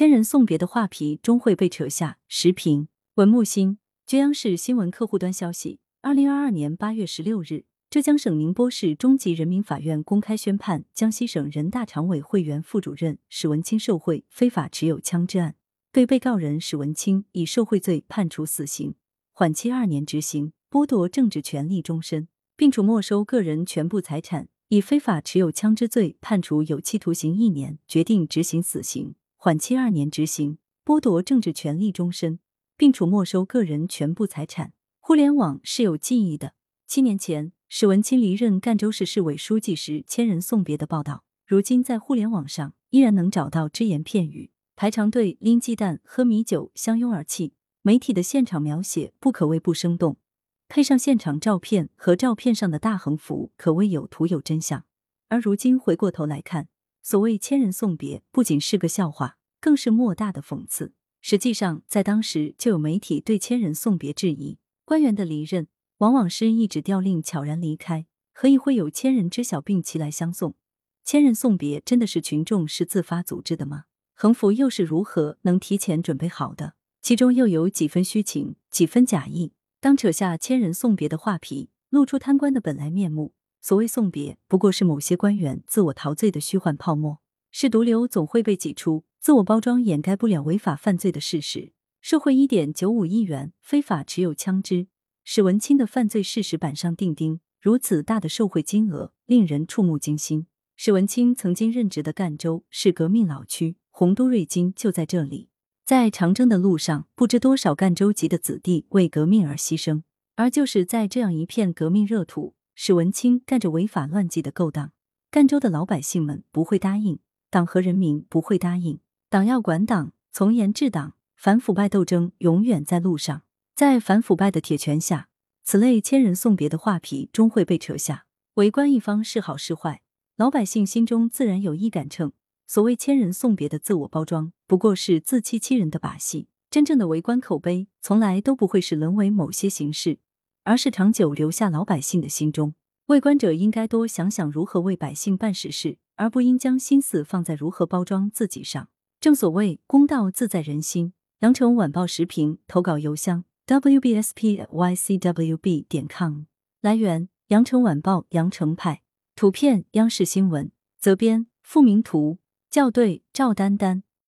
千人送别的画皮终会被扯下。时评：文木星。据央视新闻客户端消息，二零二二年八月十六日，浙江省宁波市中级人民法院公开宣判江西省人大常委会原副主任史文清受贿、非法持有枪支案，对被告人史文清以受贿罪判处死刑，缓期二年执行，剥夺政治权利终身，并处没收个人全部财产；以非法持有枪支罪判处有期徒刑一年，决定执行死刑，缓期二年执行，剥夺政治权利终身。并处没收个人全部财产。互联网是有记忆的。七年前，史文清离任赣州市市委书记时，千人送别的报道，如今在互联网上依然能找到只言片语，排长队、拎鸡蛋、喝米酒，相拥而泣。媒体的现场描写不可谓不生动，配上现场照片和照片上的大横幅，可谓有图有真相。而如今回过头来看，所谓千人送别，不仅是个笑话，更是莫大的讽刺。实际上，在当时就有媒体对千人送别质疑：官员的离任往往是一纸调令悄然离开，何以会有千人知晓并齐来相送？千人送别真的是群众是自发组织的吗？横幅又是如何能提前准备好的？其中又有几分虚情，几分假意？当扯下千人送别的画皮，露出贪官的本来面目，所谓送别，不过是某些官员自我陶醉的虚幻泡沫。是毒瘤总会被挤出，自我包装掩盖不了违法犯罪的事实。受贿一点九五亿元，非法持有枪支，史文清的犯罪事实板上钉钉。如此大的受贿金额，令人触目惊心。史文清曾经任职的赣州是革命老区，洪都瑞金就在这里。在长征的路上，不知多少赣州籍的子弟为革命而牺牲。而就是在这样一片革命热土，史文清干着违法乱纪的勾当，赣州的老百姓们不会答应。党和人民不会答应，党要管党，从严治党，反腐败斗争永远在路上。在反腐败的铁拳下，此类千人送别的画皮终会被扯下。围观一方是好是坏，老百姓心中自然有一杆秤。所谓千人送别的自我包装，不过是自欺欺人的把戏。真正的围观口碑，从来都不会是沦为某些形式，而是长久留下老百姓的心中。为官者应该多想想如何为百姓办实事。而不应将心思放在如何包装自己上。正所谓公道自在人心。羊城晚报时评投稿邮箱：wbspycwb 点 com。来源：羊城晚报羊城派。图片：央视新闻。责编：付明图。校对：赵丹丹。